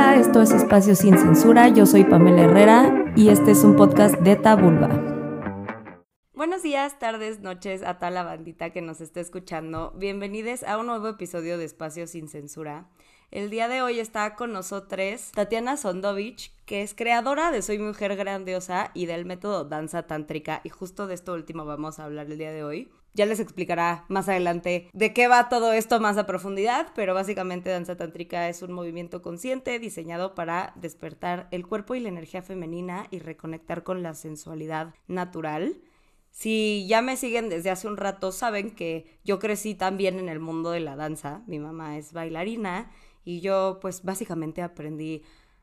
Hola, esto es Espacio Sin Censura, yo soy Pamela Herrera y este es un podcast de Tabulba. Buenos días, tardes, noches a toda la bandita que nos está escuchando. Bienvenidos a un nuevo episodio de Espacio Sin Censura. El día de hoy está con nosotros Tatiana Sondovich, que es creadora de Soy Mujer Grandiosa y del método Danza Tántrica. Y justo de esto último vamos a hablar el día de hoy. Ya les explicará más adelante de qué va todo esto más a profundidad, pero básicamente danza tántrica es un movimiento consciente diseñado para despertar el cuerpo y la energía femenina y reconectar con la sensualidad natural. Si ya me siguen desde hace un rato, saben que yo crecí también en el mundo de la danza. Mi mamá es bailarina y yo pues básicamente aprendí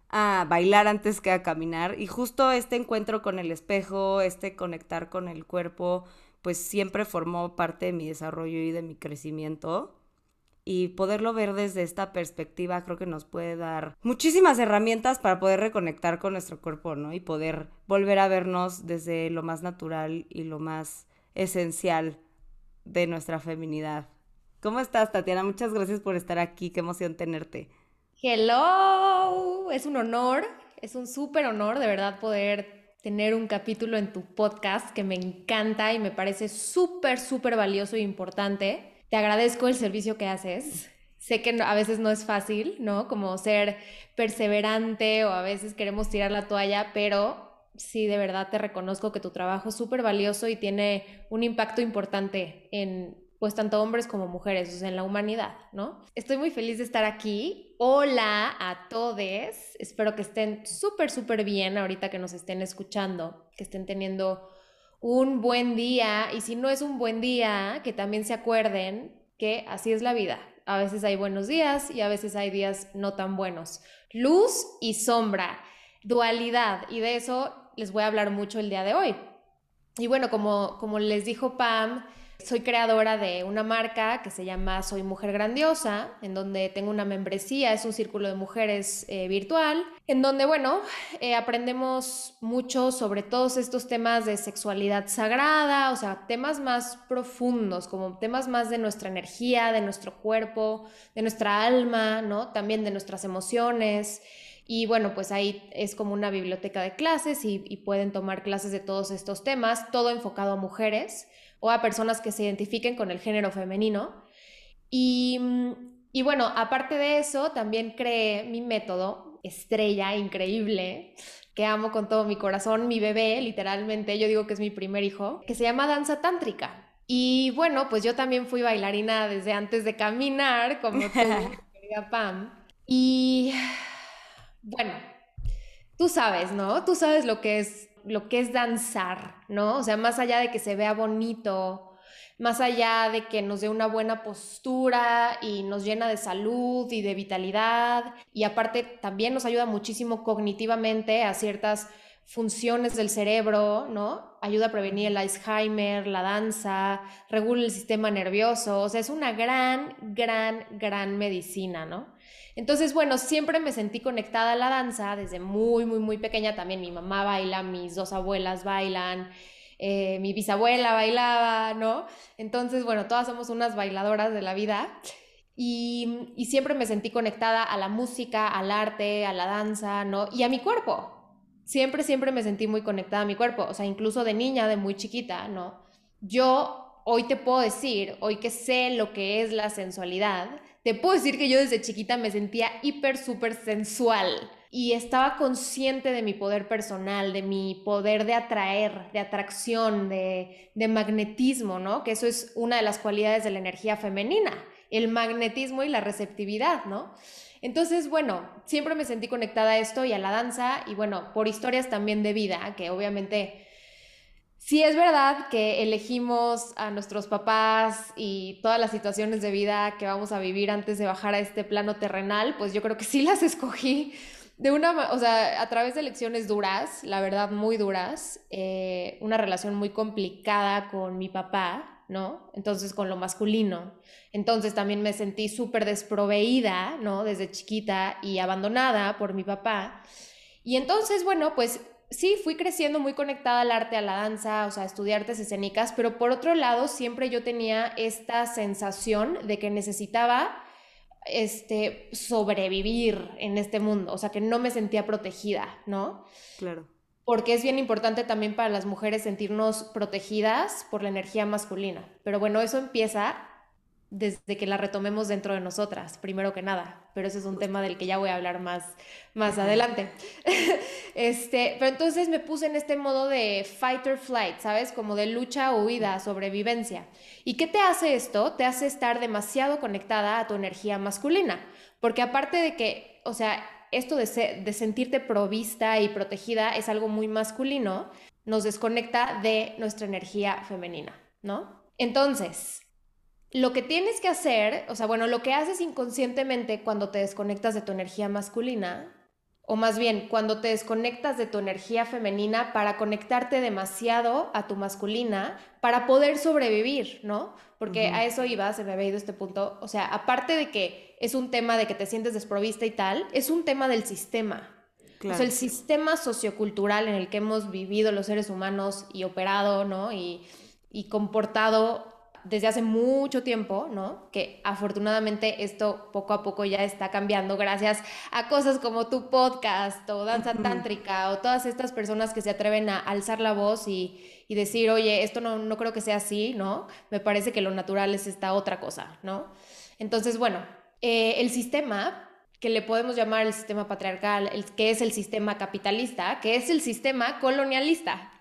a bailar antes que a caminar y justo este encuentro con el espejo, este conectar con el cuerpo, pues siempre formó parte de mi desarrollo y de mi crecimiento. Y poderlo ver desde esta perspectiva creo que nos puede dar muchísimas herramientas para poder reconectar con nuestro cuerpo, ¿no? Y poder volver a vernos desde lo más natural y lo más esencial de nuestra feminidad. ¿Cómo estás, Tatiana? Muchas gracias por estar aquí. Qué emoción tenerte. Hello, es un honor, es un súper honor de verdad poder tener un capítulo en tu podcast que me encanta y me parece súper, súper valioso e importante. Te agradezco el servicio que haces. Sé que a veces no es fácil, ¿no? Como ser perseverante o a veces queremos tirar la toalla, pero sí, de verdad te reconozco que tu trabajo es súper valioso y tiene un impacto importante en pues tanto hombres como mujeres, o sea, en la humanidad, ¿no? Estoy muy feliz de estar aquí. Hola a todos. Espero que estén súper, súper bien ahorita que nos estén escuchando, que estén teniendo un buen día y si no es un buen día, que también se acuerden que así es la vida. A veces hay buenos días y a veces hay días no tan buenos. Luz y sombra, dualidad y de eso les voy a hablar mucho el día de hoy. Y bueno, como, como les dijo Pam, soy creadora de una marca que se llama Soy Mujer Grandiosa, en donde tengo una membresía, es un círculo de mujeres eh, virtual, en donde, bueno, eh, aprendemos mucho sobre todos estos temas de sexualidad sagrada, o sea, temas más profundos, como temas más de nuestra energía, de nuestro cuerpo, de nuestra alma, ¿no? También de nuestras emociones. Y bueno, pues ahí es como una biblioteca de clases y, y pueden tomar clases de todos estos temas, todo enfocado a mujeres o a personas que se identifiquen con el género femenino. Y, y bueno, aparte de eso, también creé mi método estrella increíble que amo con todo mi corazón, mi bebé, literalmente, yo digo que es mi primer hijo, que se llama danza tántrica. Y bueno, pues yo también fui bailarina desde antes de caminar, como tú, querida Pam. Y bueno, tú sabes, ¿no? Tú sabes lo que es lo que es danzar, ¿no? O sea, más allá de que se vea bonito, más allá de que nos dé una buena postura y nos llena de salud y de vitalidad, y aparte también nos ayuda muchísimo cognitivamente a ciertas funciones del cerebro, ¿no? Ayuda a prevenir el Alzheimer, la danza, regula el sistema nervioso, o sea, es una gran, gran, gran medicina, ¿no? Entonces, bueno, siempre me sentí conectada a la danza desde muy, muy, muy pequeña. También mi mamá baila, mis dos abuelas bailan, eh, mi bisabuela bailaba, ¿no? Entonces, bueno, todas somos unas bailadoras de la vida. Y, y, siempre me sentí conectada a la música, al arte, a la danza, ¿no? Y a mi cuerpo. Siempre, siempre me sentí muy conectada a mi cuerpo. O sea, incluso de niña, de muy chiquita, ¿no? Yo hoy te puedo decir, hoy que sé lo que es la sensualidad, te puedo decir que yo desde chiquita me sentía hiper, súper sensual y estaba consciente de mi poder personal, de mi poder de atraer, de atracción, de, magnetismo, ¿no? Que eso es una de las cualidades de la energía femenina, el magnetismo y la receptividad, ¿no? Entonces, bueno, siempre me sentí conectada a esto y a la danza y bueno, por historias también de vida, que obviamente Sí es verdad que elegimos a nuestros papás y todas las situaciones de vida que vamos a vivir antes de bajar a este plano terrenal, pues yo creo que sí las escogí de una, o sea, a través de lecciones duras, la verdad muy duras, eh, una relación muy complicada con mi papá, ¿no? Entonces con lo masculino. Entonces también me sentí súper desproveída, ¿no? Desde chiquita y abandonada por mi papá. Y entonces, bueno, pues sí, fui creciendo muy conectada al arte, a la danza, o sea, a estudiar artes escénicas, pero por otro lado, siempre yo tenía esta sensación de que necesitaba este, sobrevivir en este mundo, o sea, que no me sentía protegida, ¿no? Claro. Porque es bien importante también para las mujeres sentirnos protegidas por la energía masculina. Pero bueno, eso empieza desde que la retomemos dentro de nosotras, primero que nada. Pero ese es un tema del que ya voy a hablar más, más adelante. este, pero entonces me puse en este modo de fight or flight, ¿sabes? Como de lucha, huida, sobrevivencia. ¿Y qué te hace esto? Te hace estar demasiado conectada a tu energía masculina. Porque aparte de que, o sea, esto de, de sentirte provista y protegida es algo muy masculino, nos desconecta de nuestra energía femenina, ¿no? Entonces, lo que tienes que hacer, o sea, bueno, lo que haces inconscientemente cuando te desconectas de tu energía masculina, o más bien cuando te desconectas de tu energía femenina para conectarte demasiado a tu masculina para poder sobrevivir, ¿no? Porque a eso iba, se me había ido este punto. O sea, aparte de que es un tema de que te sientes desprovista y tal, es un tema del sistema. O sea, el sistema sociocultural en el que hemos vivido los seres humanos y operado, ¿no? Y, y comportado desde hace mucho tiempo, ¿no? Que afortunadamente esto poco a poco ya está cambiando gracias a cosas como tu podcast o danza tántrica o todas estas personas que se atreven a alzar la voz y, decir, oye, esto no, no creo que sea así, ¿no? Me parece que lo natural es esta otra cosa, ¿no? Entonces, bueno, eh, el sistema que le podemos llamar el sistema patriarcal, el, que es el sistema capitalista, que es el sistema colonialista.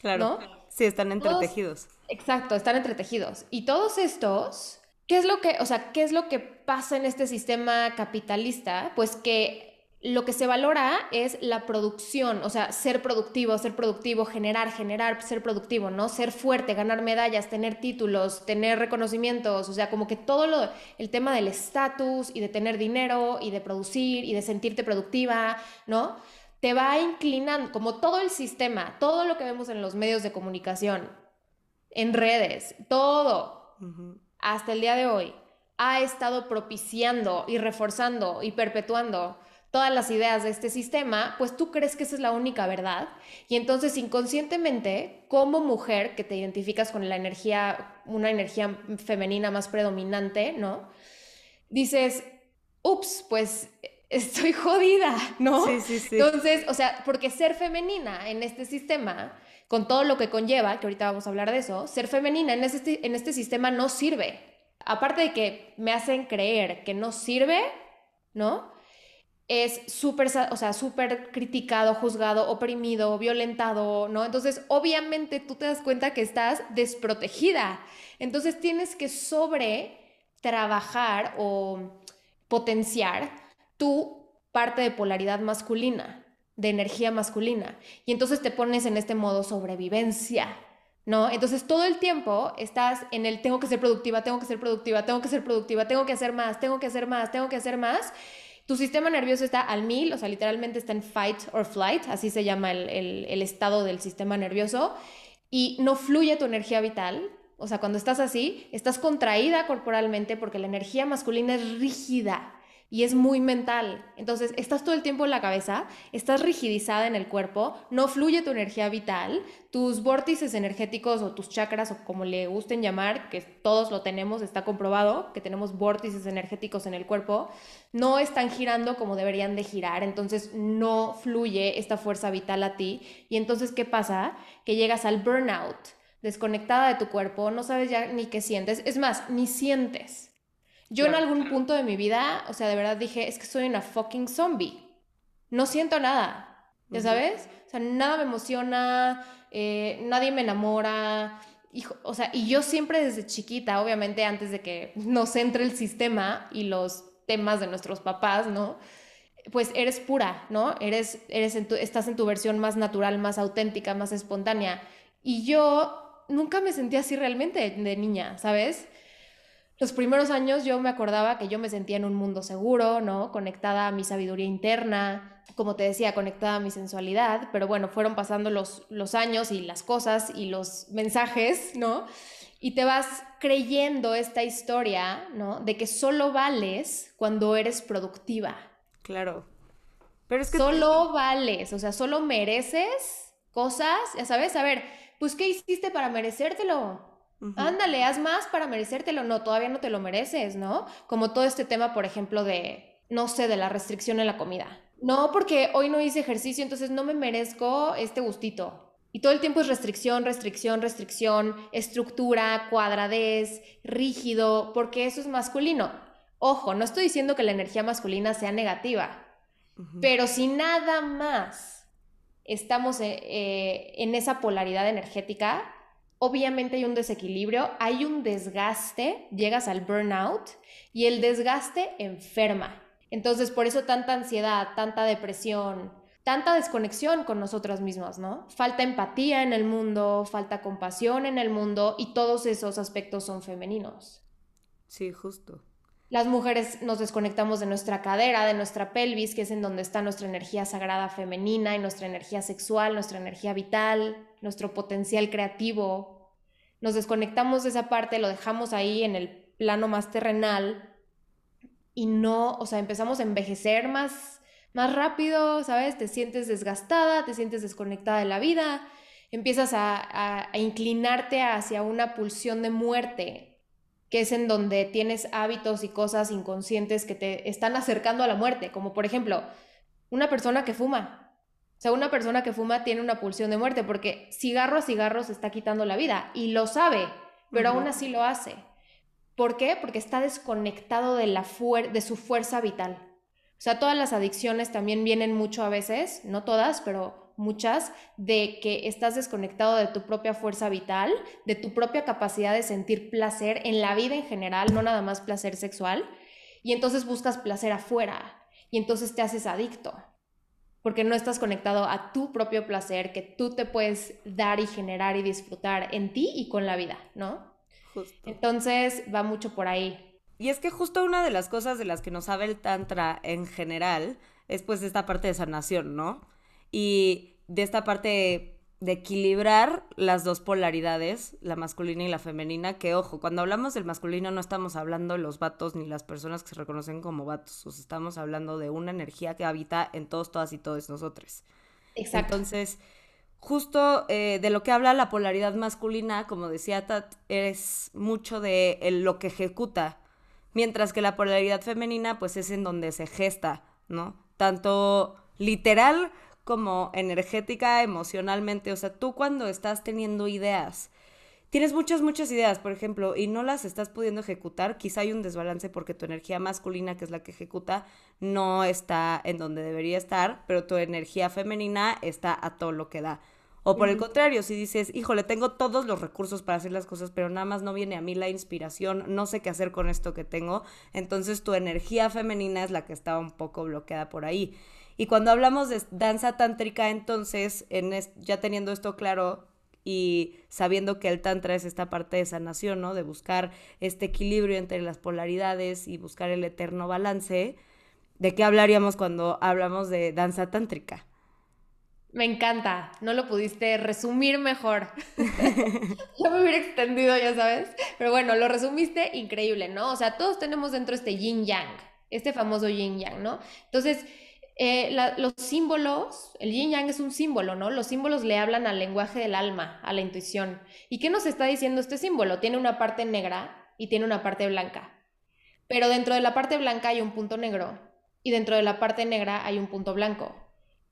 Claro. ¿no? Sí, están entretejidos. Exacto, están entretejidos. Y todos estos, ¿qué es lo que, o sea, qué es lo que pasa en este sistema capitalista? Pues que lo que se valora es la producción, o sea, ser productivo, ser productivo, generar, generar, ser productivo, ¿no? Ser fuerte, ganar medallas, tener títulos, tener reconocimientos, o sea, como que todo lo, el tema del estatus y de tener dinero y de producir y de sentirte productiva, ¿no? te va inclinando, como todo el sistema, todo lo que vemos en los medios de comunicación, en redes, todo, hasta el día de hoy, ha estado propiciando y reforzando y perpetuando todas las ideas de este sistema, pues tú crees que esa es la única verdad. Y entonces inconscientemente, como mujer que te identificas con la energía, una energía femenina más predominante, ¿no? Dices, ups, pues estoy jodida, ¿no? Sí, sí, sí. Entonces, o sea, porque ser femenina en este sistema, con todo lo que conlleva, que ahorita vamos a hablar de eso, ser femenina en este, en este sistema no sirve. Aparte de que me hacen creer que no sirve, ¿no? Es súper, o sea, súper criticado, juzgado, oprimido, violentado, ¿no? Entonces, obviamente tú te das cuenta que estás desprotegida. Entonces, tienes que sobre trabajar o potenciar tu parte de polaridad masculina, de energía masculina. Y entonces te pones en este modo sobrevivencia, ¿no? Entonces todo el tiempo estás en el tengo que ser productiva, tengo que ser productiva, tengo que ser productiva, tengo que hacer más, tengo que hacer más, tengo que hacer más. Tu sistema nervioso está al mil, o sea, literalmente está en fight or flight, así se llama el, el estado del sistema nervioso, y no fluye tu energía vital. O sea, cuando estás así, estás contraída corporalmente porque la energía masculina es rígida, y es muy mental. Entonces, estás todo el tiempo en la cabeza, estás rigidizada en el cuerpo, no fluye tu energía vital, tus vórtices energéticos o tus chakras o como le gusten llamar, que todos lo tenemos, está comprobado que tenemos vórtices energéticos en el cuerpo, no están girando como deberían de girar, entonces no fluye esta fuerza vital a ti y entonces ¿qué pasa? Que llegas al burnout, desconectada de tu cuerpo, no sabes ya ni qué sientes, es más, ni sientes. Yo en algún punto de mi vida, o sea, de verdad dije, es que soy una fucking zombie. No siento nada, ¿ya sabes? O sea, nada me emociona, eh, nadie me enamora. o sea, y yo siempre desde chiquita, obviamente antes de que nos entre el sistema y los temas de nuestros papás, ¿no? Pues eres pura, ¿no? Eres, eres estás en tu versión más natural, más auténtica, más espontánea. Y yo nunca me sentí así realmente de niña, ¿sabes? Los primeros años yo me acordaba que yo me sentía en un mundo seguro, ¿no? Conectada a mi sabiduría interna, como te decía, conectada a mi sensualidad, pero bueno, fueron pasando los, los años y las cosas y los mensajes, ¿no? Y te vas creyendo esta historia, ¿no? De que solo vales cuando eres productiva. Claro. Pero es que... Solo vales, o sea, solo mereces cosas, ya sabes, a ver, pues ¿qué hiciste para merecértelo? Ándale, haz más para merecértelo. No, todavía no te lo mereces, ¿no? Como todo este tema, por ejemplo, de, no sé, de la restricción en la comida. No, porque hoy no hice ejercicio, entonces no me merezco este gustito. Y todo el tiempo es restricción, restricción, restricción, estructura, cuadradez, rígido, porque eso es masculino. Ojo, no estoy diciendo que la energía masculina sea negativa, pero si nada más estamos eh, eh, en esa polaridad energética, obviamente hay un desequilibrio, hay un desgaste, llegas al burnout y el desgaste enferma. Entonces, por eso tanta ansiedad, tanta depresión, tanta desconexión con nosotras mismas, ¿no? Falta empatía en el mundo, falta compasión en el mundo y todos esos aspectos son femeninos. Sí, justo. Las mujeres nos desconectamos de nuestra cadera, de nuestra pelvis, que es en donde está nuestra energía sagrada femenina y nuestra energía sexual, nuestra energía vital, nuestro potencial creativo. Nos desconectamos de esa parte, lo dejamos ahí en el plano más terrenal y no, o sea, empezamos a envejecer más, más rápido, ¿sabes? Te sientes desgastada, te sientes desconectada de la vida, empiezas a, a inclinarte hacia una pulsión de muerte que es en donde tienes hábitos y cosas inconscientes que te están acercando a la muerte, como por ejemplo, una persona que fuma. O sea, una persona que fuma tiene una pulsión de muerte porque cigarro a cigarro se está quitando la vida y lo sabe, pero aún así lo hace. ¿Por qué? Porque está desconectado de, la de su fuerza vital. O sea, todas las adicciones también vienen mucho a veces, no todas, pero muchas, de que estás desconectado de tu propia fuerza vital, de tu propia capacidad de sentir placer en la vida en general, no nada más placer sexual, y entonces buscas placer afuera, y entonces te haces adicto, porque no estás conectado a tu propio placer que tú te puedes dar y generar y disfrutar en ti y con la vida, ¿no? Entonces va mucho por ahí. Y es que justo una de las cosas de las que nos sabe el Tantra en general es pues esta parte de sanación, ¿no? y de esta parte de equilibrar las dos polaridades, la masculina y la femenina, que ojo, cuando hablamos del masculino no estamos hablando de los vatos ni las personas que se reconocen como vatos, o estamos hablando de una energía que habita en todos, todas y todos nosotros. Exacto. Entonces, justo eh, de lo que habla la polaridad masculina, como decía Tat, es mucho de lo que ejecuta, mientras que la polaridad femenina, pues es en donde se gesta, ¿no? Tanto literal como energética, emocionalmente. O sea, tú cuando estás teniendo ideas, tienes muchas, muchas ideas, por ejemplo, y no las estás pudiendo ejecutar, quizá hay un desbalance porque tu energía masculina, que es la que ejecuta, no está en donde debería estar, pero tu energía femenina está a todo lo que da. O por el contrario, si dices, híjole, tengo todos los recursos para hacer las cosas, pero nada más no viene a mí la inspiración, no sé qué hacer con esto que tengo, entonces tu energía femenina es la que está un poco bloqueada por ahí. Y cuando hablamos de danza tántrica, entonces, en ya teniendo esto claro y sabiendo que el tantra es esta parte de sanación, ¿no? De buscar este equilibrio entre las polaridades y buscar el eterno balance, ¿de qué hablaríamos cuando hablamos de danza tántrica? Me encanta, no lo pudiste resumir mejor. ya me hubiera extendido, ya sabes. Pero bueno, lo resumiste increíble, ¿no? O sea, todos tenemos dentro este yin yang, este famoso yin yang, ¿no? Entonces, eh, los símbolos, el yin yang es un símbolo, ¿no? Los símbolos le hablan al lenguaje del alma, a la intuición. ¿Y qué nos está diciendo este símbolo? Tiene una parte negra y tiene una parte blanca. Pero dentro de la parte blanca hay un punto negro y dentro de la parte negra hay un punto blanco.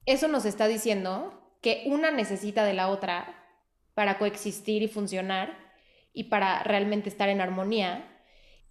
Eso nos está diciendo que una necesita de la otra para coexistir y funcionar y para realmente estar en armonía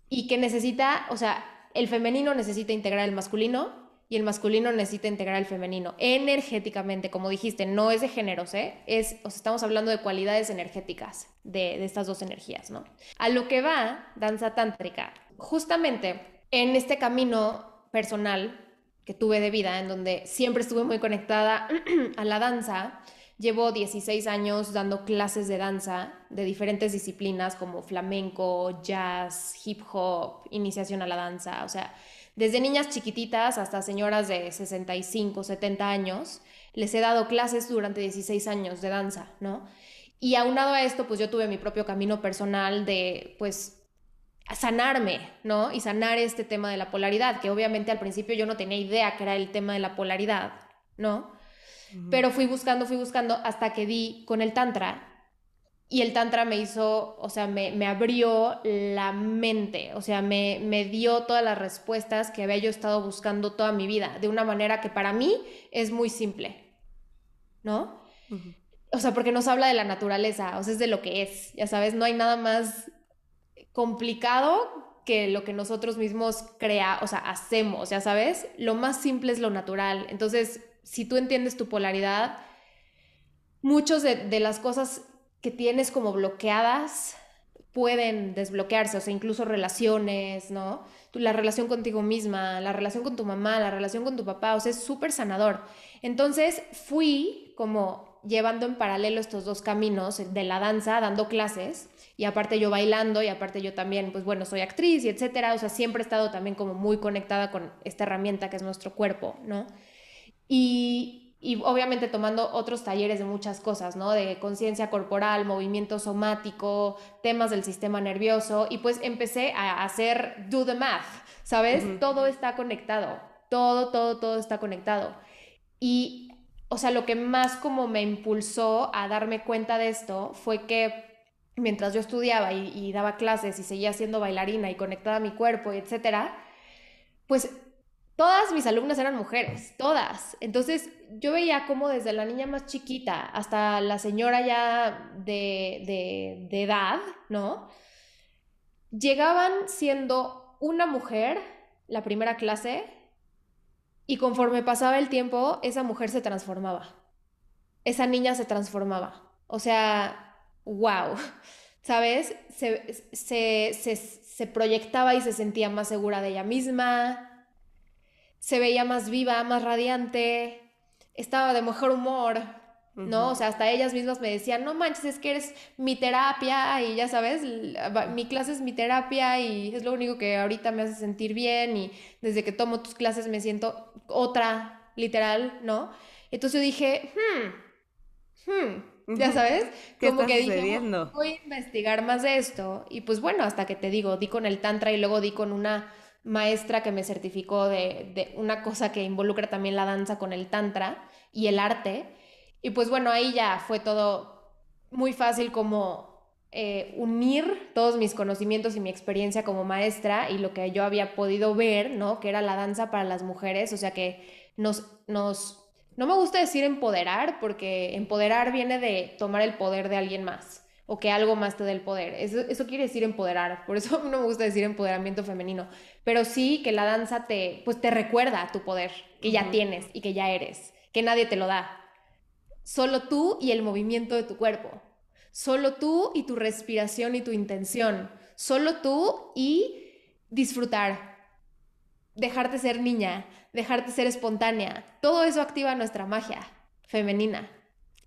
y que necesita, o sea, el femenino necesita integrar el masculino y el masculino necesita integrar el femenino energéticamente, como dijiste, no es de géneros, ¿eh? Es, o estamos hablando de cualidades energéticas de, de estas dos energías, ¿no? A lo que va danza tántrica, justamente en este camino personal que tuve de vida, en donde siempre estuve muy conectada a la danza, Llevo 16 años dando clases de danza de diferentes disciplinas como flamenco, jazz, hip hop, iniciación a la danza, o sea, desde niñas chiquititas hasta señoras de 65, 70 años, les he dado clases durante 16 años de danza, ¿no? Y aunado a esto, pues yo tuve mi propio camino personal de, pues, sanarme, ¿no? Y sanar este tema de la polaridad, que obviamente al principio yo no tenía idea que era el tema de la polaridad, ¿no? Pero fui buscando, fui buscando hasta que di con el Tantra Y el tantra me hizo, o sea, me, me abrió la mente, o sea, me, me, dio todas las respuestas que había yo estado buscando toda mi vida, de una manera que para mí es muy simple, ¿no? O sea, porque nos habla de la naturaleza, o sea, es de lo que es, ya sabes, no hay nada más complicado que lo que nosotros mismos crea, o sea, hacemos, ya sabes, lo más simple es lo natural. Entonces, si tú entiendes tu polaridad, muchos de, de las cosas que tienes como bloqueadas pueden desbloquearse, o sea, incluso relaciones, ¿no? La relación contigo misma, la relación con tu mamá, la relación con tu papá, o sea, es súper sanador. Entonces fui como llevando en paralelo estos dos caminos de la danza, dando clases, y aparte yo bailando, y aparte yo también, pues bueno, soy actriz y etcétera, o sea, siempre he estado también como muy conectada con esta herramienta que es nuestro cuerpo, ¿no? Y, y obviamente tomando otros talleres de muchas cosas, ¿no? De conciencia corporal, movimiento somático, temas del sistema nervioso y pues empecé a hacer do the math, ¿sabes? Todo está conectado, todo, todo, todo está conectado. Y, o sea, lo que más como me impulsó a darme cuenta de esto fue que mientras yo estudiaba y, y daba clases y seguía siendo bailarina y conectada a mi cuerpo, etcétera, pues todas mis alumnas eran mujeres, todas. Entonces yo veía como desde la niña más chiquita hasta la señora ya de, de, edad, ¿no? Llegaban siendo una mujer, la primera clase, y conforme pasaba el tiempo, esa mujer se transformaba. Esa niña se transformaba. O sea, wow. ¿Sabes? Se, se, se, se proyectaba y se sentía más segura de ella misma, se veía más viva, más radiante, estaba de mejor humor, ¿no? O sea, hasta ellas mismas me decían, no manches, es que eres mi terapia y ya sabes, mi clase es mi terapia y es lo único que ahorita me hace sentir bien y desde que tomo tus clases me siento otra, literal, ¿no? Entonces yo dije, hmm, hmm, ya sabes, como que dije, voy a investigar más de esto y pues bueno, hasta que te digo, di con el tantra y luego di con una maestra que me certificó de, una cosa que involucra también la danza con el tantra y el arte. Y pues bueno, ahí ya fue todo muy fácil como eh, unir todos mis conocimientos y mi experiencia como maestra y lo que yo había podido ver, ¿no? Que era la danza para las mujeres, o sea que nos, nos, no me gusta decir empoderar, porque empoderar viene de tomar el poder de alguien más o que algo más te dé el poder. Eso, eso quiere decir empoderar, por eso no me gusta decir empoderamiento femenino, pero sí que la danza te, pues te recuerda tu poder, que ya tienes y que ya eres, que nadie te lo da. Solo tú y el movimiento de tu cuerpo. Solo tú y tu respiración y tu intención. Solo tú y disfrutar. Dejarte ser niña, dejarte ser espontánea. Todo eso activa nuestra magia femenina.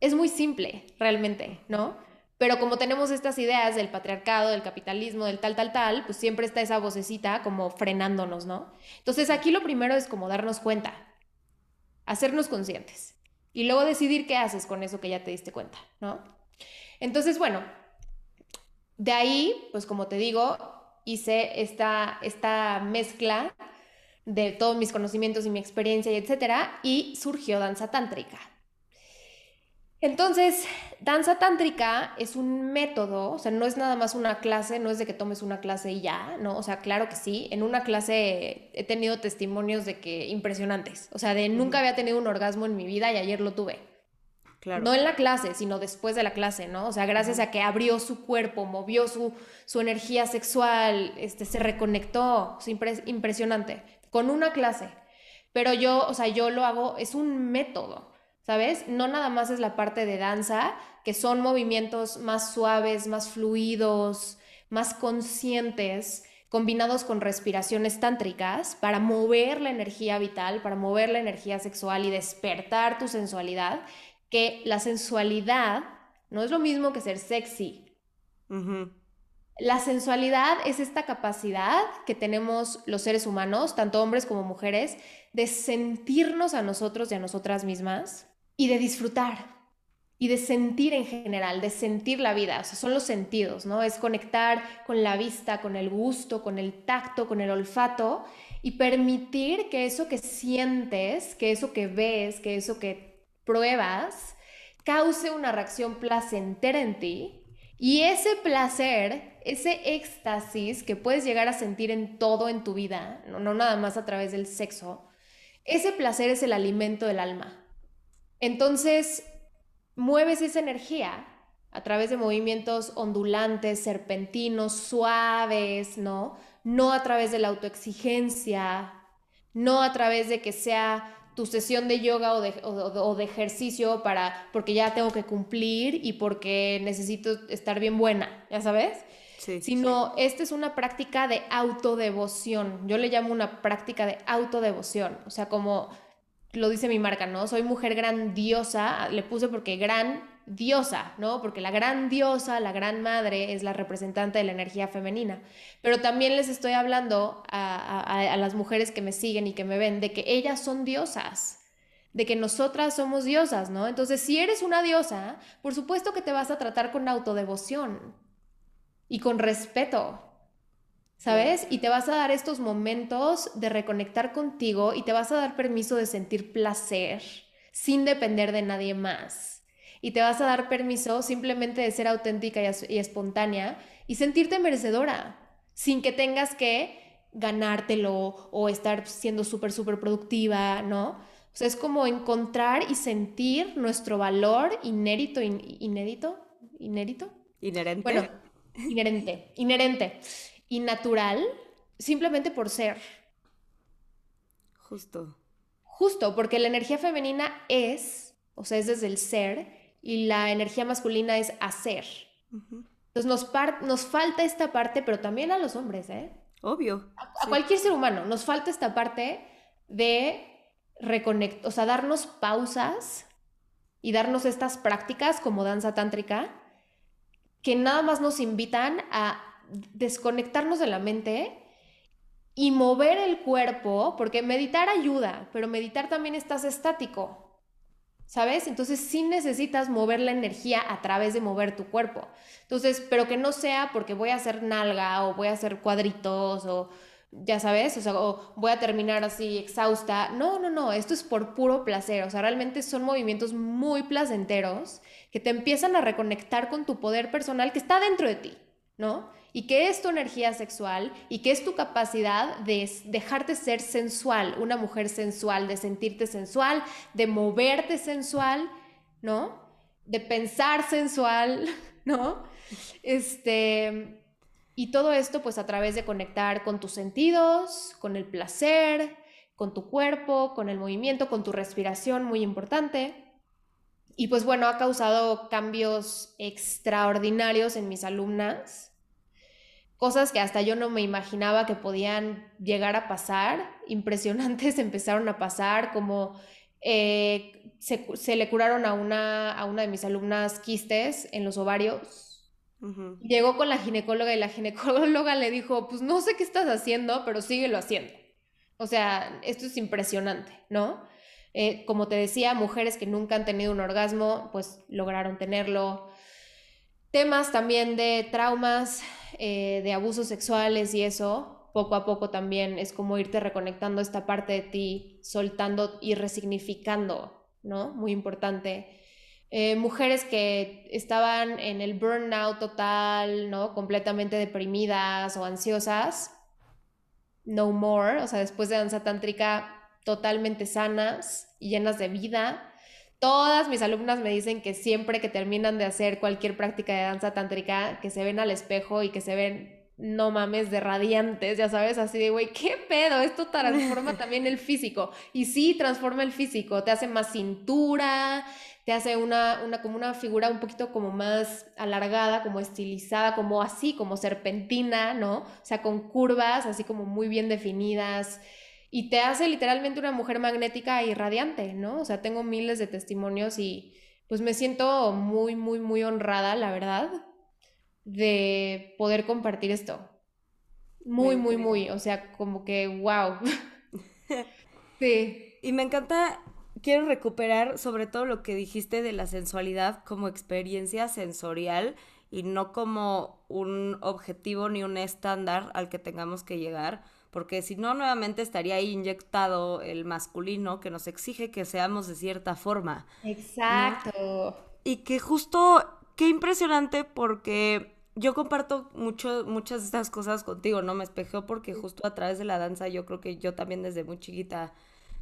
Es muy simple, realmente, ¿no? Pero como tenemos estas ideas del patriarcado, del capitalismo, del tal, tal, tal, pues siempre está esa vocecita como frenándonos, ¿no? Entonces aquí lo primero es como darnos cuenta, hacernos conscientes y luego decidir qué haces con eso que ya te diste cuenta, ¿no? Entonces, bueno, de ahí, pues como te digo, hice esta, esta mezcla de todos mis conocimientos y mi experiencia y etcétera, y surgió danza tántrica. Entonces, danza tántrica es un método, o sea, no es nada más una clase, no es de que tomes una clase y ya, ¿no? O sea, claro que sí, en una clase he tenido testimonios de que impresionantes, o sea, de nunca había tenido un orgasmo en mi vida y ayer lo tuve. Claro. No en la clase, sino después de la clase, ¿no? O sea, gracias a que abrió su cuerpo, movió su, su energía sexual, este, se reconectó, es impresionante, con una clase. Pero yo, o sea, yo lo hago, es un método. ¿Sabes? No nada más es la parte de danza, que son movimientos más suaves, más fluidos, más conscientes, combinados con respiraciones tántricas para mover la energía vital, para mover la energía sexual y despertar tu sensualidad, que la sensualidad no es lo mismo que ser sexy. La sensualidad es esta capacidad que tenemos los seres humanos, tanto hombres como mujeres, de sentirnos a nosotros y a nosotras mismas y de disfrutar y de sentir en general, de sentir la vida, o sea, son los sentidos, ¿no? Es conectar con la vista, con el gusto, con el tacto, con el olfato y permitir que eso que sientes, que eso que ves, que eso que pruebas, cause una reacción placentera en ti Y ese placer, ese éxtasis que puedes llegar a sentir en todo en tu vida, no, no nada más a través del sexo, ese placer es el alimento del alma. Entonces, mueves esa energía a través de movimientos ondulantes, serpentinos, suaves, ¿no? No a través de la autoexigencia, no a través de que sea tu sesión de yoga o de, ejercicio para, porque ya tengo que cumplir y porque necesito estar bien buena, ¿ya sabes? Sí, Sino, esta es una práctica de autodevoción. Yo le llamo una práctica de autodevoción. O sea, como lo dice mi marca, ¿no? Soy mujer grandiosa, le puse porque gran diosa, ¿no? Porque la gran diosa, la gran madre, es la representante de la energía femenina. Pero también les estoy hablando a, las mujeres que me siguen y que me ven de que ellas son diosas, de que nosotras somos diosas, ¿no? Entonces, si eres una diosa, por supuesto que te vas a tratar con autodevoción y con respeto, ¿sabes? Y te vas a dar estos momentos de reconectar contigo y te vas a dar permiso de sentir placer sin depender de nadie más y te vas a dar permiso simplemente de ser auténtica y, espontánea y sentirte merecedora, sin que tengas que ganártelo o estar siendo súper, súper productiva, ¿no? O sea, es como encontrar y sentir nuestro valor inérito, inédito, inérito. Inherente. Bueno, inherente, inherente y natural simplemente por ser. Justo. Justo, porque la energía femenina es, o sea, es desde el ser, y la energía masculina es hacer. Entonces nos, nos falta esta parte, pero también a los hombres, ¿eh? Obvio. A, cualquier ser humano, nos falta esta parte de reconectar, o sea, darnos pausas y darnos estas prácticas como danza tántrica que nada más nos invitan a desconectarnos de la mente y mover el cuerpo, porque meditar ayuda, pero meditar también estás estático. ¿sabes? Entonces sí necesitas mover la energía a través de mover tu cuerpo. Entonces, pero que no sea porque voy a hacer nalga o voy a hacer cuadritos o ya sabes, o o voy a terminar así exhausta. No, no, no, esto es por puro placer, o sea, realmente son movimientos muy placenteros que te empiezan a reconectar con tu poder personal que está dentro de ti, ¿no? Y qué es tu energía sexual y qué es tu capacidad de dejarte ser sensual, una mujer sensual, de sentirte sensual, de moverte sensual, ¿no? De pensar sensual, ¿no? Este, y todo esto pues a través de conectar con tus sentidos, con el placer, con tu cuerpo, con el movimiento, con tu respiración, muy importante. Y pues bueno, ha causado cambios extraordinarios en mis alumnas cosas que hasta yo no me imaginaba que podían llegar a pasar, impresionantes empezaron a pasar, como eh, se, le curaron a una, a una de mis alumnas quistes en los ovarios. Llegó con la ginecóloga y la ginecóloga le dijo, pues no sé qué estás haciendo, pero síguelo haciendo. O sea, esto es impresionante, ¿no? Eh, como te decía, mujeres que nunca han tenido un orgasmo, pues lograron tenerlo. Temas también de traumas, eh, de abusos sexuales y eso, poco a poco también es como irte reconectando esta parte de ti, soltando y resignificando, ¿no? Muy importante. Eh, mujeres que estaban en el burnout total, ¿no? Completamente deprimidas o ansiosas, no more, o sea, después de danza tántrica, totalmente sanas y llenas de vida. Todas mis alumnas me dicen que siempre que terminan de hacer cualquier práctica de danza tántrica, que se ven al espejo y que se ven, no mames, de radiantes, ya sabes, así de, güey, ¿qué pedo? Esto transforma también el físico. Y sí, transforma el físico, te hace más cintura, te hace una, una, como una figura un poquito como más alargada, como estilizada, como así, como serpentina, ¿no? O sea, con curvas así como muy bien definidas y te hace literalmente una mujer magnética y radiante, ¿no? O sea, tengo miles de testimonios y pues me siento muy, muy, muy honrada, la verdad, de poder compartir esto. Muy, muy, muy, o sea, como que, wow. sí. Y me encanta, quiero recuperar sobre todo lo que dijiste de la sensualidad como experiencia sensorial y no como un objetivo ni un estándar al que tengamos que llegar porque si no, nuevamente estaría ahí inyectado el masculino que nos exige que seamos de cierta forma. Exacto. Y que justo qué impresionante porque yo comparto mucho, muchas de estas cosas contigo, ¿no? Me espejeo porque justo a través de la danza yo creo que yo también desde muy chiquita,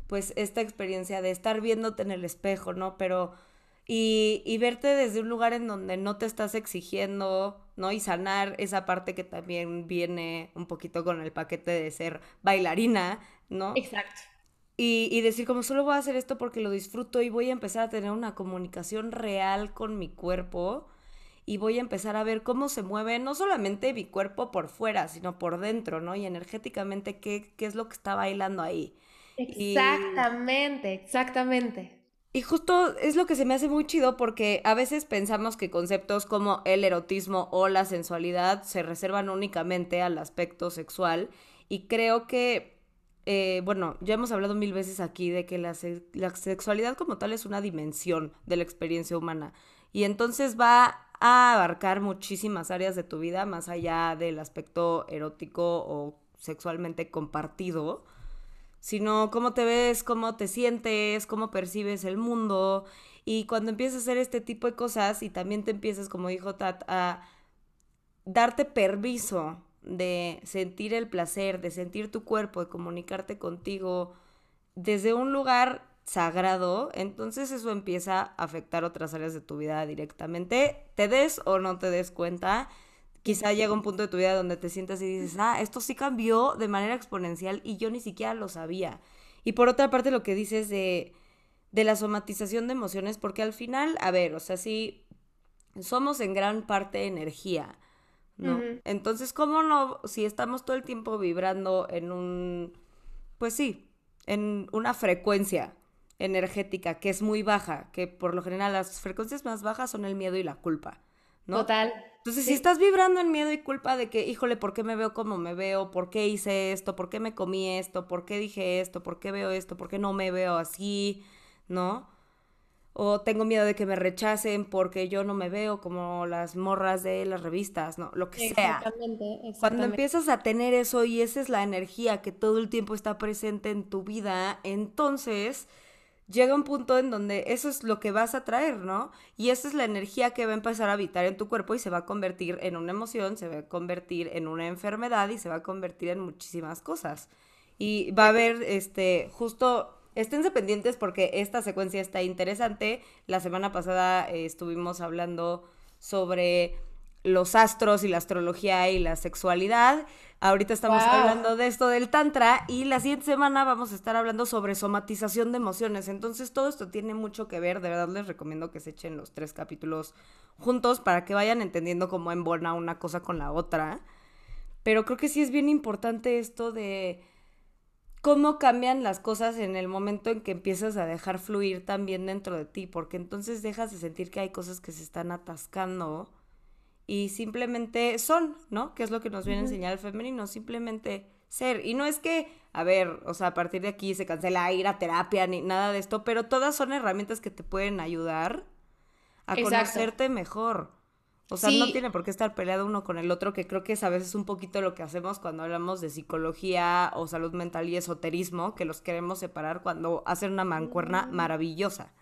pues esta experiencia de estar viéndote en el espejo, ¿no? Pero... Y, y, verte desde un lugar en donde no te estás exigiendo, ¿no? Y sanar esa parte que también viene un poquito con el paquete de ser bailarina, ¿no? Exacto. Y, y, decir como solo voy a hacer esto porque lo disfruto y voy a empezar a tener una comunicación real con mi cuerpo y voy a empezar a ver cómo se mueve no solamente mi cuerpo por fuera, sino por dentro, ¿no? Y energéticamente qué, qué es lo que está bailando ahí. Exactamente, exactamente. Y justo es lo que se me hace muy chido porque a veces pensamos que conceptos como el erotismo o la sensualidad se reservan únicamente al aspecto sexual y creo que eh, bueno, ya hemos hablado mil veces aquí de que la, sexualidad como tal es una dimensión de la experiencia humana. Y entonces va a abarcar muchísimas áreas de tu vida, más allá del aspecto erótico o sexualmente compartido, sino cómo te ves, cómo te sientes, cómo percibes el mundo. Y cuando empiezas a hacer este tipo de cosas y también te empiezas, como dijo Tat, a darte permiso de sentir el placer, de sentir tu cuerpo, de comunicarte contigo desde un lugar sagrado, entonces eso empieza a afectar otras áreas de tu vida directamente, te des o no te des cuenta. Quizá llega un punto de tu vida donde te sientas y dices, ah, esto sí cambió de manera exponencial y yo ni siquiera lo sabía. Y por otra parte lo que dices de, de la somatización de emociones, porque al final, a ver, o sea, sí, somos en gran parte energía. ¿no? Entonces, ¿cómo no? Si estamos todo el tiempo vibrando en un, pues sí, en una frecuencia energética que es muy baja, que por lo general las frecuencias más bajas son el miedo y la culpa, ¿no? Total. Entonces, si estás vibrando en miedo y culpa de que, híjole, ¿por qué me veo como me veo? ¿Por qué hice esto? ¿Por qué me comí esto? ¿Por qué dije esto? ¿Por qué veo esto? ¿Por qué no me veo así? ¿No? o tengo miedo de que me rechacen porque yo no me veo como las morras de las revistas, ¿no? Lo que sea. Exactamente, Cuando empiezas a tener eso y esa es la energía que todo el tiempo está presente en tu vida, entonces llega un punto en donde eso es lo que vas a traer, ¿no? Y esa es la energía que va a empezar a habitar en tu cuerpo y se va a convertir en una emoción, se va a convertir en una enfermedad y se va a convertir en muchísimas cosas. Y va a haber, este, justo Esténse pendientes porque esta secuencia está interesante. La semana pasada eh, estuvimos hablando sobre los astros y la astrología y la sexualidad. Ahorita estamos hablando de esto del tantra y la siguiente semana vamos a estar hablando sobre somatización de emociones. Entonces todo esto tiene mucho que ver. De verdad les recomiendo que se echen los tres capítulos juntos para que vayan entendiendo cómo embona una cosa con la otra. Pero creo que sí es bien importante esto de cómo cambian las cosas en el momento en que empiezas a dejar fluir también dentro de ti, porque entonces dejas de sentir que hay cosas que se están atascando y simplemente son, ¿no? Que es lo que nos viene a enseñar el femenino, simplemente ser. Y no es que, a ver, o sea, a partir de aquí se cancela ir a terapia ni nada de esto, pero todas son herramientas que te pueden ayudar a conocerte mejor. O sea, no tiene por qué estar peleado uno con el otro, que creo que es a veces un poquito lo que hacemos cuando hablamos de psicología o salud mental y esoterismo, que los queremos separar cuando hacen una mancuerna mm. maravillosa.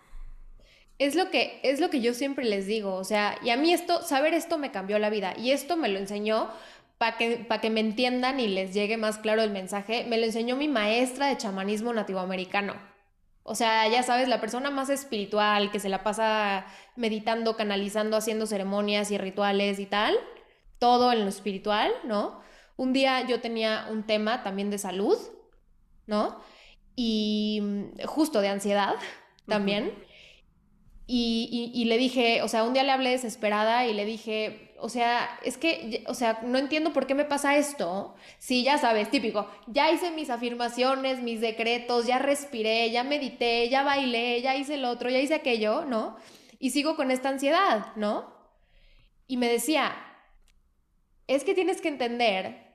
Es lo que es lo que yo siempre les digo, o sea, y a mí esto, saber esto me cambió la vida y esto me lo enseñó para que, para que me entiendan y les llegue más claro el mensaje, me lo enseñó mi maestra de chamanismo nativoamericano. O sea, ya sabes, la persona más espiritual que se la pasa meditando, canalizando, haciendo ceremonias y rituales y tal, todo en lo espiritual, ¿no? Un día yo tenía un tema también de salud, ¿no? Y mm, justo de ansiedad también. Y, le dije, o sea, un día le hablé desesperada y le dije, o sea, es que, o sea, no entiendo por qué me pasa esto. Sí, ya sabes, típico, ya hice mis afirmaciones, mis decretos, ya respiré, ya medité, ya bailé, ya hice el otro, ya hice aquello, ¿no? Y sigo con esta ansiedad, ¿no? Y me decía, es que tienes que entender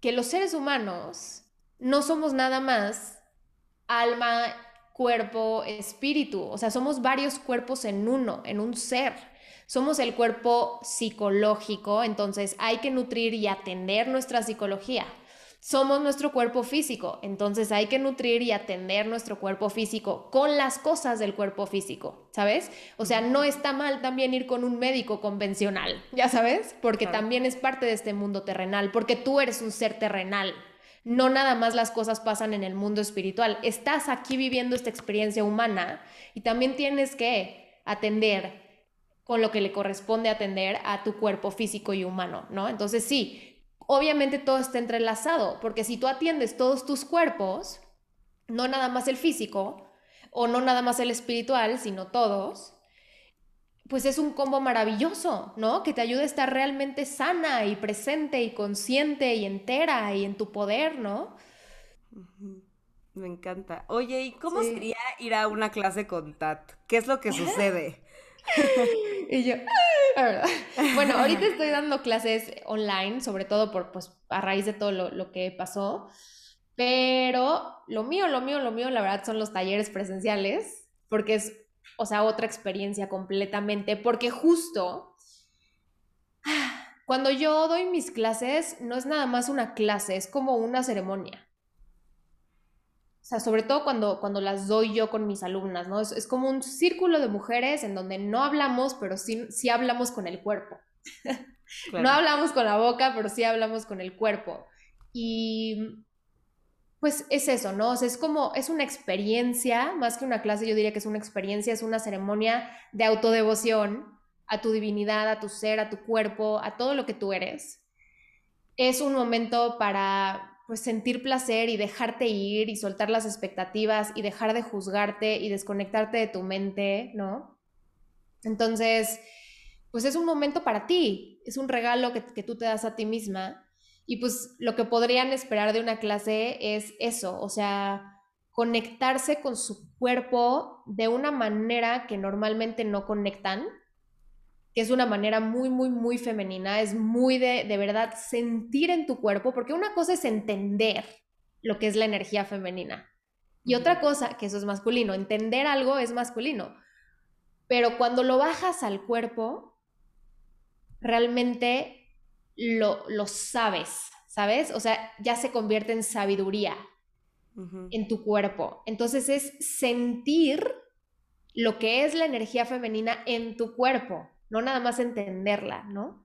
que los seres humanos no somos nada más alma, cuerpo, espíritu, o sea, somos varios cuerpos en uno, en un ser. Somos el cuerpo psicológico, entonces hay que nutrir y atender nuestra psicología. somos nuestro cuerpo físico, entonces hay que nutrir y atender nuestro cuerpo físico con las cosas del cuerpo físico, ¿sabes? O sea, no está mal también ir con un médico convencional, ya sabes, porque también es parte de este mundo terrenal, porque tú eres un ser terrenal. No nada más las cosas pasan en el mundo espiritual, estás aquí viviendo esta experiencia humana y también tienes que atender con lo que le corresponde atender a tu cuerpo físico y humano, ¿no? Entonces sí, obviamente todo está entrelazado, porque si tú atiendes todos tus cuerpos, no nada más el físico, o no nada más el espiritual, sino todos, pues es un combo maravilloso, ¿no? Que te ayuda a estar realmente sana y presente y consciente y entera y en tu poder, ¿no? Me encanta. Oye, ¿y cómo sería ir a una clase con Tat? ¿Qué es lo que sucede? y yo, ah", bueno, ahorita estoy dando clases online, sobre todo por, pues, a raíz de todo lo, que pasó, pero lo mío, lo mío, lo mío, la verdad son los talleres presenciales, porque es, o sea, otra experiencia completamente, porque justo cuando yo doy mis clases, no es nada más una clase, es como una ceremonia. O sea, sobre todo cuando, cuando las doy yo con mis alumnas, ¿no? Es, como un círculo de mujeres en donde no hablamos, pero sí, sí hablamos con el cuerpo. no hablamos con la boca, pero sí hablamos con el cuerpo. Y pues es eso, ¿no? O sea, es como, es una experiencia, más que una clase, yo diría que es una experiencia, es una ceremonia de autodevoción a tu divinidad, a tu ser, a tu cuerpo, a todo lo que tú eres. Es un momento para pues sentir placer y dejarte ir y soltar las expectativas y dejar de juzgarte y desconectarte de tu mente, ¿no? Entonces, pues es un momento para ti, es un regalo que, que tú te das a ti misma y pues lo que podrían esperar de una clase es eso, o sea, conectarse con su cuerpo de una manera que normalmente no conectan, que es una manera muy, muy, muy femenina, es muy de, de verdad sentir en tu cuerpo, porque una cosa es entender lo que es la energía femenina y otra cosa, que eso es masculino, entender algo es masculino, pero cuando lo bajas al cuerpo, realmente lo, lo sabes, ¿sabes? O sea, ya se convierte en sabiduría en tu cuerpo. Entonces es sentir lo que es la energía femenina en tu cuerpo no nada más entenderla, ¿no?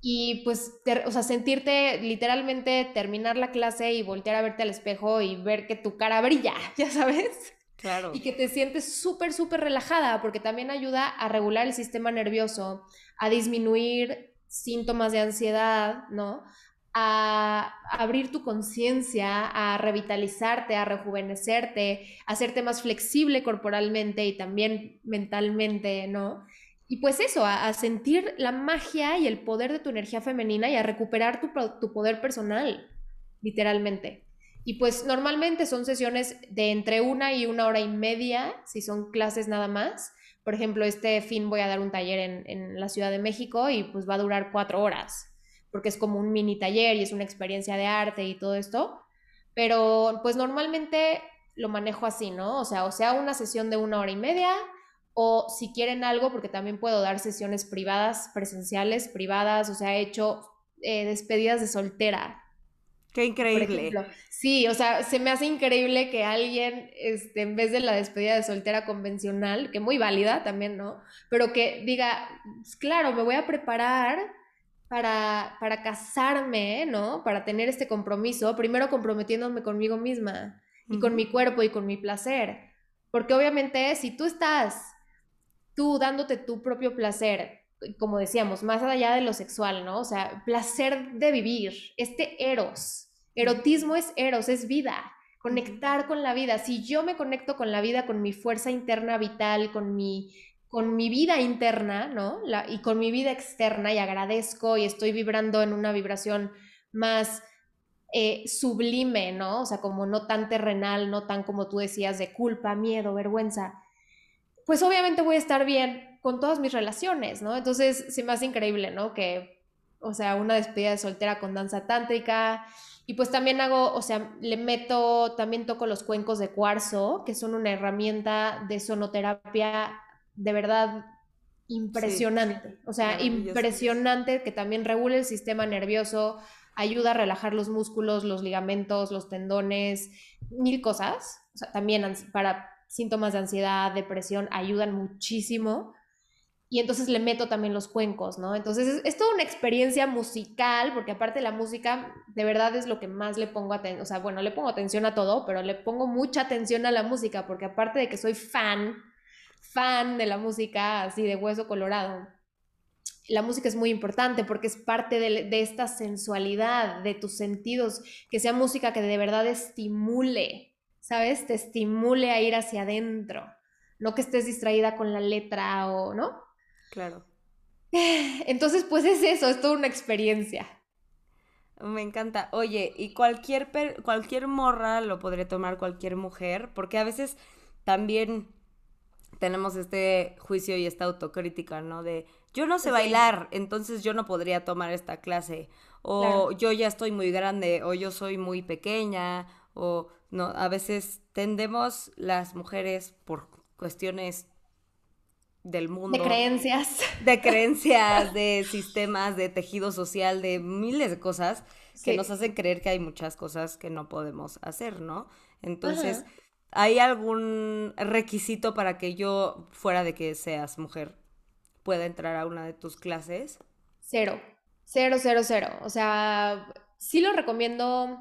Y pues, o sea, sentirte literalmente terminar la clase y voltear a verte al espejo y ver que tu cara brilla, ya sabes. Claro. Y que te sientes súper, súper relajada, porque también ayuda a regular el sistema nervioso, a disminuir síntomas de ansiedad, ¿no? a abrir tu conciencia, a revitalizarte, a rejuvenecerte, a hacerte más flexible corporalmente y también mentalmente, ¿no? Y pues eso, a, sentir la magia y el poder de tu energía femenina y a recuperar tu, tu poder personal, literalmente. Y pues normalmente son sesiones de entre una y una hora y media, si son clases nada más. Por ejemplo, este fin voy a dar un taller en, en, la Ciudad de México y pues va a durar cuatro horas, porque es como un mini taller y es una experiencia de arte y todo esto. Pero pues normalmente lo manejo así, ¿no? O sea, o sea, una sesión de una hora y media o si quieren algo, porque también puedo dar sesiones privadas, presenciales, privadas, o sea, he hecho eh, despedidas de soltera. Qué increíble. Sí, o sea, se me hace increíble que alguien, este, en vez de la despedida de soltera convencional, que muy válida también, ¿no? Pero que diga, pues, claro, me voy a preparar para, para casarme, ¿no? Para tener este compromiso, primero comprometiéndome conmigo misma y con mi cuerpo y con mi placer. Porque obviamente si tú estás tú dándote tu propio placer, como decíamos, más allá de lo sexual, ¿no? O sea, placer de vivir, este eros. Erotismo es eros, es vida, conectar con la vida. Si yo me conecto con la vida, con mi fuerza interna vital, con mi, con mi vida interna, ¿no? La, y con mi vida externa y agradezco y estoy vibrando en una vibración más eh, sublime, ¿no? O sea, como no tan terrenal, no tan como tú decías de culpa, miedo, vergüenza pues obviamente voy a estar bien con todas mis relaciones, ¿no? Entonces se me hace increíble, ¿no? Que, o sea, una despedida de soltera con danza tántrica. Y pues también hago, o sea, le meto, también toco los cuencos de cuarzo, que son una herramienta de sonoterapia de verdad impresionante. o sea, impresionante que también regula el sistema nervioso, ayuda a relajar los músculos, los ligamentos, los tendones, mil cosas. O sea, también para síntomas de ansiedad, depresión, ayudan muchísimo. Y entonces le meto también los cuencos, ¿no? Entonces es, toda una experiencia musical, porque aparte la música de verdad es lo que más le pongo atención, o sea, bueno, le pongo atención a todo, pero le pongo mucha atención a la música, porque aparte de que soy fan, fan de la música así de hueso colorado, la música es muy importante porque es parte de, de, esta sensualidad, de tus sentidos, que sea música que de verdad estimule, ¿sabes? Te estimule a ir hacia adentro, no que estés distraída con la letra o, ¿no? Claro. Entonces, pues es eso, es toda una experiencia. Me encanta. Oye, y cualquier, cualquier morra lo podría tomar cualquier mujer, porque a veces también tenemos este juicio y esta autocrítica, ¿no? De yo no sé bailar, entonces yo no podría tomar esta clase, o yo ya estoy muy grande, o yo soy muy pequeña, o no, a veces tendemos las mujeres por cuestiones del mundo. De creencias. De creencias, de sistemas, de tejido social, de miles de cosas que nos hacen creer que hay muchas cosas que no podemos hacer, ¿no? Entonces, ¿hay algún requisito para que yo, fuera de que seas mujer, pueda entrar a una de tus clases? Cero, cero, cero, cero. O sea, sí lo recomiendo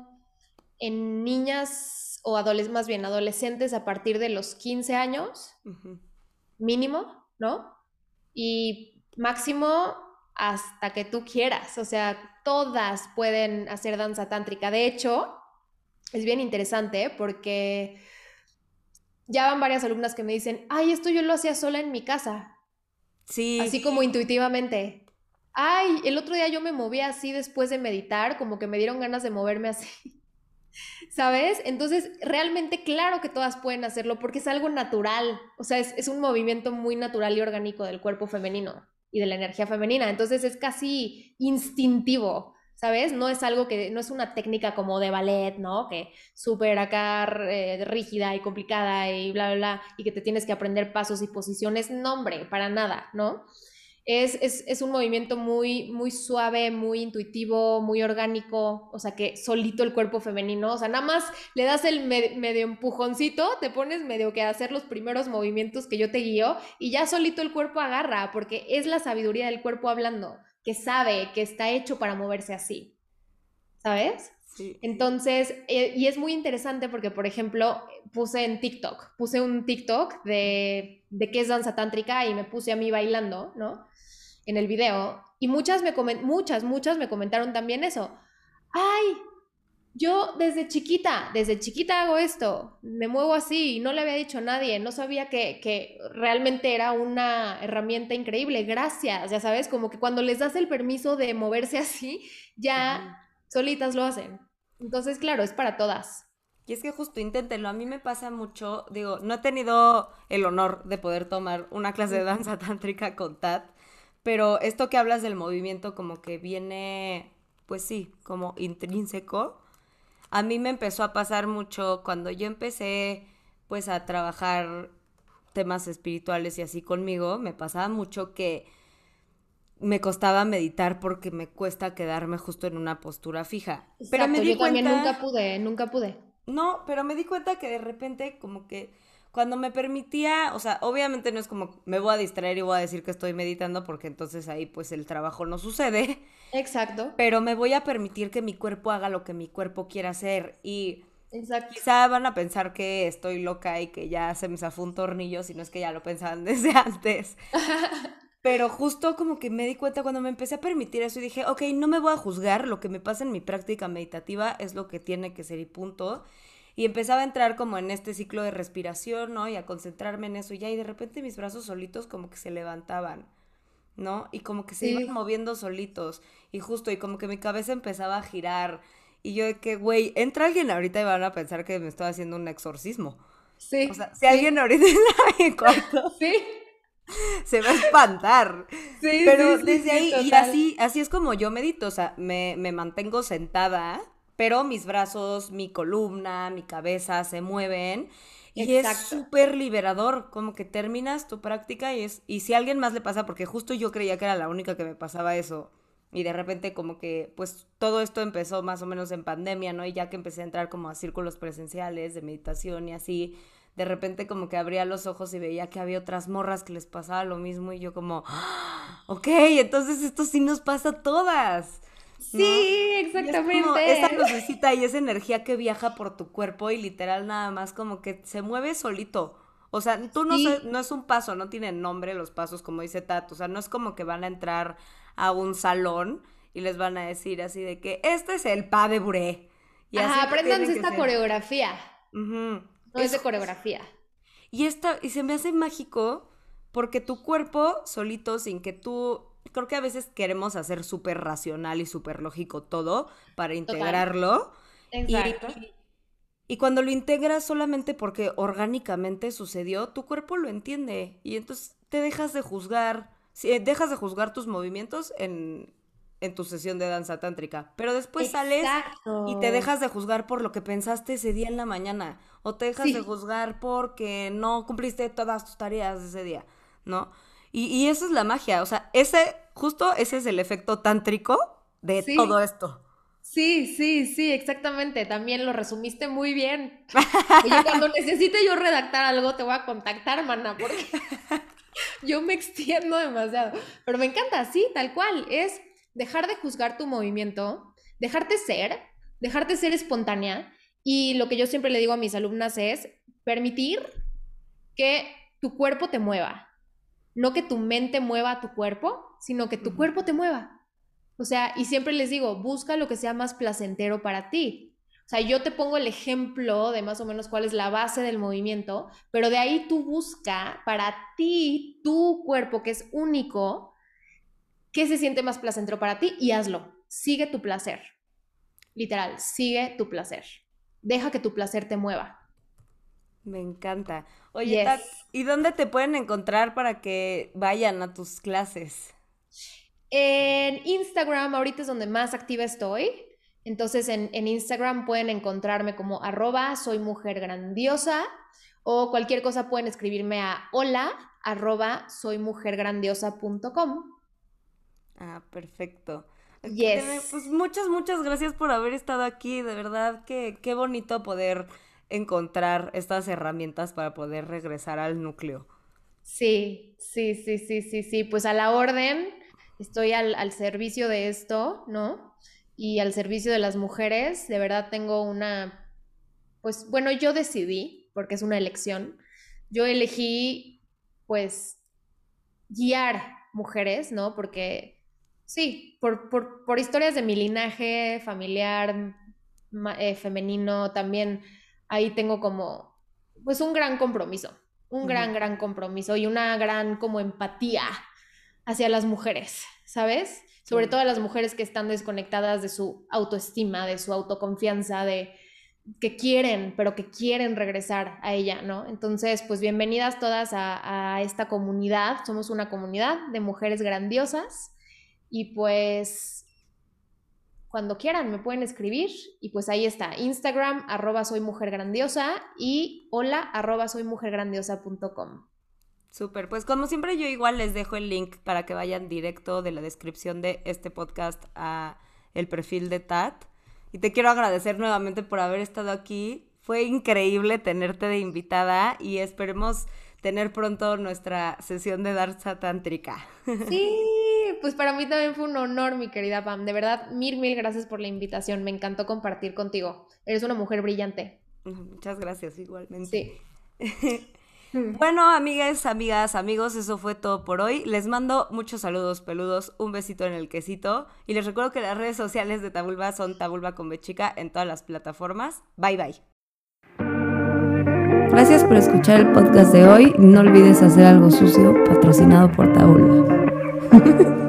en niñas o adolescentes, más bien adolescentes a partir de los 15 años, mínimo, ¿no? Y máximo hasta que tú quieras, o sea, todas pueden hacer danza tántrica. De hecho, es bien interesante porque ya van varias alumnas que me dicen, ay, esto yo lo hacía sola en mi casa. Sí. Así como intuitivamente. Ay, el otro día yo me moví así después de meditar, como que me dieron ganas de moverme así. ¿Sabes? Entonces, realmente claro que todas pueden hacerlo porque es algo natural, o sea, es, un movimiento muy natural y orgánico del cuerpo femenino y de la energía femenina, entonces es casi instintivo, ¿sabes? No es algo que, no es una técnica como de ballet, ¿no? Que súper acá eh, rígida y complicada y bla, bla, bla, y que te tienes que aprender pasos y posiciones, no, hombre, para nada, ¿no? Es, un movimiento muy, muy suave, muy intuitivo, muy orgánico, o sea que solito el cuerpo femenino, o sea, nada más le das el medio empujoncito, te pones medio que hacer los primeros movimientos que yo te guío y ya solito el cuerpo agarra, porque es la sabiduría del cuerpo hablando, que sabe que está hecho para moverse así, ¿sabes? Sí. Entonces, eh, y es muy interesante porque, por ejemplo, puse en TikTok, puse un TikTok de, de qué es danza tántrica y me puse a mí bailando, ¿no? en el video y muchas me muchas, muchas me comentaron también eso. Ay, yo desde chiquita, desde chiquita hago esto, me muevo así, no le había dicho a nadie, no sabía que, que realmente era una herramienta increíble, gracias, ya sabes, como que cuando les das el permiso de moverse así, ya solitas lo hacen. Entonces, claro, es para todas. Y es que justo inténtenlo, a mí me pasa mucho, digo, no he tenido el honor de poder tomar una clase de danza tántrica con Tat, pero esto que hablas del movimiento como que viene, pues sí, como intrínseco. A mí me empezó a pasar mucho cuando yo empecé pues a trabajar temas espirituales y así conmigo, me pasaba mucho que me costaba meditar porque me cuesta quedarme justo en una postura fija. pero me di yo también nunca pude, nunca pude. No, pero me di cuenta que de repente como que cuando me permitía, o sea, obviamente no es como me voy a distraer y voy a decir que estoy meditando porque entonces ahí pues el trabajo no sucede. Exacto. Pero me voy a permitir que mi cuerpo haga lo que mi cuerpo quiera hacer y Exacto. quizá van a pensar que estoy loca y que ya se me zafó un tornillo, si no es que ya lo pensaban desde antes. Pero justo como que me di cuenta cuando me empecé a permitir eso y dije, ok, no me voy a juzgar, lo que me pasa en mi práctica meditativa es lo que tiene que ser y punto. Y empezaba a entrar como en este ciclo de respiración, ¿no? Y a concentrarme en eso y ya, y de repente mis brazos solitos como que se levantaban, ¿no? Y como que se iban moviendo solitos. Y justo, y como que mi cabeza empezaba a girar. Y yo de que, güey, entra alguien ahorita y van a pensar que me estoy haciendo un exorcismo. Sí. O sea, si alguien ahorita está en mi cuarto. Sí. Se va a espantar. Sí, Pero desde ahí, y así, así es como yo medito. O sea, me, me mantengo sentada pero mis brazos, mi columna, mi cabeza se mueven. Y es súper liberador, como que terminas tu práctica y es, y si a alguien más le pasa, porque justo yo creía que era la única que me pasaba eso y de repente como que pues todo esto empezó más o menos en pandemia, ¿no? Y ya que empecé a entrar como a círculos presenciales de meditación y así, de repente como que abría los ojos y veía que había otras morras que les pasaba lo mismo y yo como, ¡Ah! ok, entonces esto sí nos pasa a todas. Sí, exactamente. esa lucecita y esa energía que viaja por tu cuerpo y literal nada más como que se mueve solito. O sea, tú no, no es un paso, no tienen nombre los pasos, como dice Tato. O sea, no es como que van a entrar a un salón y les van a decir así de que este es el pa de buré. Y Ajá, apréndanse esta coreografía. No es de coreografía. Y, esta, y se me hace mágico porque tu cuerpo solito, sin que tú creo que a veces queremos hacer súper racional y súper lógico todo para integrarlo. Exacto. Y, cuando lo integras solamente porque orgánicamente sucedió, tu cuerpo lo entiende y entonces te dejas de juzgar, eh, dejas de juzgar tus movimientos en, en tu sesión de danza tántrica, pero después sales y te dejas de juzgar por lo que pensaste ese día en la mañana o te dejas de juzgar porque no cumpliste todas tus tareas ese día, ¿no? Y, y esa es la magia, o sea, ese, justo ese es el efecto tántrico de todo esto. Sí, sí, sí, exactamente. También lo resumiste muy bien. Oye, cuando necesite yo redactar algo, te voy a contactar, mana, porque yo me extiendo demasiado. Pero me encanta, sí, tal cual. Es dejar de juzgar tu movimiento, dejarte ser, dejarte ser espontánea. Y lo que yo siempre le digo a mis alumnas es permitir que tu cuerpo te mueva no que tu mente mueva tu cuerpo, sino que tu cuerpo te mueva. O sea, y siempre les digo, busca lo que sea más placentero para ti. O sea, yo te pongo el ejemplo de más o menos cuál es la base del movimiento, pero de ahí tú busca para ti, tu cuerpo, que es único, qué se siente más placentero para ti y hazlo. Sigue tu placer. Literal, sigue tu placer. Deja que tu placer te mueva. Me encanta. Oye, ¿y dónde te pueden encontrar para que vayan a tus clases? En Instagram, ahorita es donde más activa estoy. Entonces en, Instagram pueden encontrarme como arroba soy mujer grandiosa o cualquier cosa pueden escribirme a hola arroba soy mujer Ah, perfecto. Yes. Pues muchas, muchas gracias por haber estado aquí. De verdad que qué bonito poder encontrar estas herramientas para poder regresar al núcleo. Sí, sí, sí, sí, sí, sí. Pues a la orden, estoy al, servicio de esto, ¿no? Y al servicio de las mujeres. De verdad tengo una, pues bueno, yo decidí, porque es una elección, yo elegí, pues, guiar mujeres, ¿no? Porque, sí, por, por, historias de mi linaje familiar, eh, femenino, también ahí tengo como, pues un gran compromiso, un gran, gran compromiso y una gran como empatía hacia las mujeres, ¿sabes? Sobre todo las mujeres que están desconectadas de su autoestima, de su autoconfianza, de que quieren, pero que quieren regresar a ella, ¿no? Entonces, pues bienvenidas todas a, a esta comunidad. Somos una comunidad de mujeres grandiosas y pues cuando quieran me pueden escribir y pues ahí está, Instagram arroba soy mujer grandiosa y hola arroba soy mujer grandiosa.com. Súper, pues como siempre yo igual les dejo el link para que vayan directo de la descripción de este podcast a el perfil de Tat. Y te quiero agradecer nuevamente por haber estado aquí. Fue increíble tenerte de invitada y esperemos tener pronto nuestra sesión de danza tántrica. Sí, pues para mí también fue un honor, mi querida Pam. De verdad, mil, mil gracias por la invitación. Me encantó compartir contigo. Eres una mujer brillante. Muchas gracias, igualmente. Sí. Bueno, amigas, amigas, amigos, eso fue todo por hoy. Les mando muchos saludos peludos, un besito en el quesito y les recuerdo que las redes sociales de Tabulba son Tabulba con Bechica en todas las plataformas. Bye bye. Gracias por escuchar el podcast de hoy. No olvides hacer algo sucio patrocinado por Tabulba.